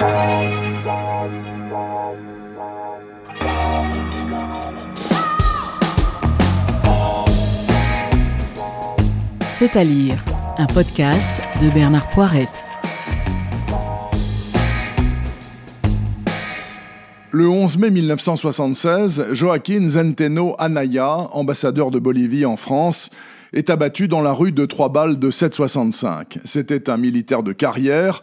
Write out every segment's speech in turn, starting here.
C'est à lire, un podcast de Bernard Poirette. Le 11 mai 1976, Joaquín Zenteno Anaya, ambassadeur de Bolivie en France, est abattu dans la rue de Trois Balles de 765. C'était un militaire de carrière.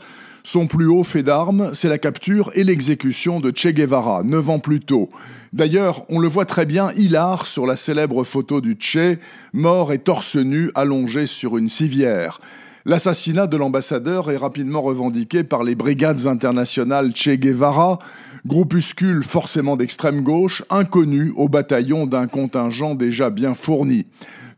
Son plus haut fait d'armes, c'est la capture et l'exécution de Che Guevara, neuf ans plus tôt. D'ailleurs, on le voit très bien hilar sur la célèbre photo du Che, mort et torse nu allongé sur une civière. L'assassinat de l'ambassadeur est rapidement revendiqué par les brigades internationales Che Guevara, groupuscule forcément d'extrême gauche, inconnu au bataillon d'un contingent déjà bien fourni.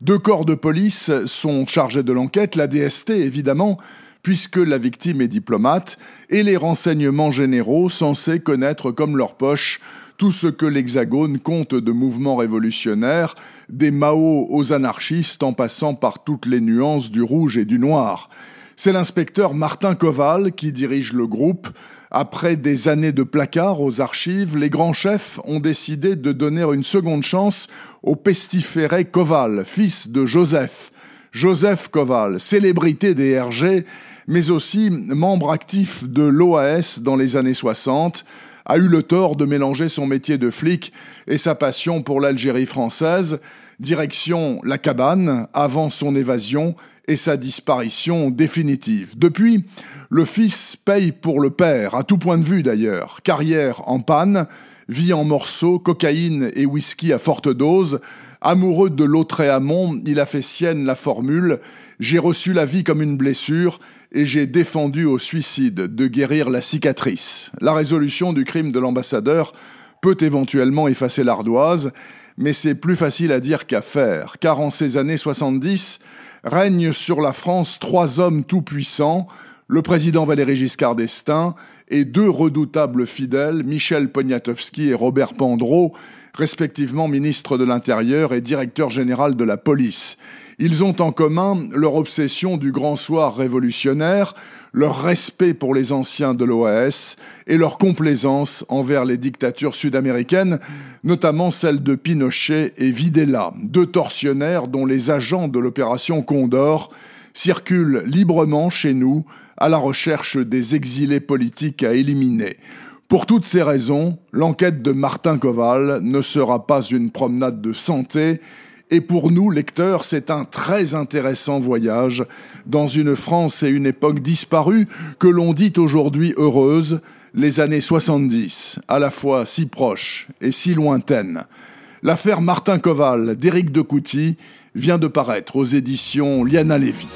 Deux corps de police sont chargés de l'enquête, la DST évidemment, puisque la victime est diplomate, et les renseignements généraux censés connaître comme leur poche tout ce que l'Hexagone compte de mouvements révolutionnaires, des Mao aux anarchistes en passant par toutes les nuances du rouge et du noir. C'est l'inspecteur Martin Koval qui dirige le groupe. Après des années de placard aux archives, les grands chefs ont décidé de donner une seconde chance au pestiféré Koval, fils de Joseph. Joseph Koval, célébrité des RG, mais aussi membre actif de l'OAS dans les années 60, a eu le tort de mélanger son métier de flic et sa passion pour l'Algérie française, direction la cabane avant son évasion et sa disparition définitive. Depuis, le fils paye pour le père, à tout point de vue d'ailleurs. Carrière en panne, vie en morceaux, cocaïne et whisky à forte dose, Amoureux de Lautréamont, il a fait sienne la formule J'ai reçu la vie comme une blessure et j'ai défendu au suicide de guérir la cicatrice. La résolution du crime de l'ambassadeur peut éventuellement effacer l'ardoise, mais c'est plus facile à dire qu'à faire, car en ces années 70 règnent sur la France trois hommes tout-puissants, le président Valéry Giscard d'Estaing et deux redoutables fidèles, Michel Poniatowski et Robert Pandreau, respectivement ministre de l'Intérieur et directeur général de la police. Ils ont en commun leur obsession du grand soir révolutionnaire, leur respect pour les anciens de l'OAS et leur complaisance envers les dictatures sud-américaines, notamment celles de Pinochet et Videla, deux tortionnaires dont les agents de l'opération Condor circulent librement chez nous à la recherche des exilés politiques à éliminer. Pour toutes ces raisons, l'enquête de Martin Koval ne sera pas une promenade de santé, et pour nous, lecteurs, c'est un très intéressant voyage dans une France et une époque disparue que l'on dit aujourd'hui heureuse, les années 70, à la fois si proches et si lointaines. L'affaire Martin Koval d'Éric de Couty vient de paraître aux éditions Liana Lévy.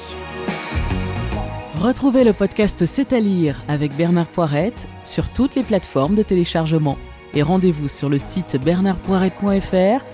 Retrouvez le podcast C'est à lire avec Bernard Poirette sur toutes les plateformes de téléchargement. Et rendez-vous sur le site bernardpoirette.fr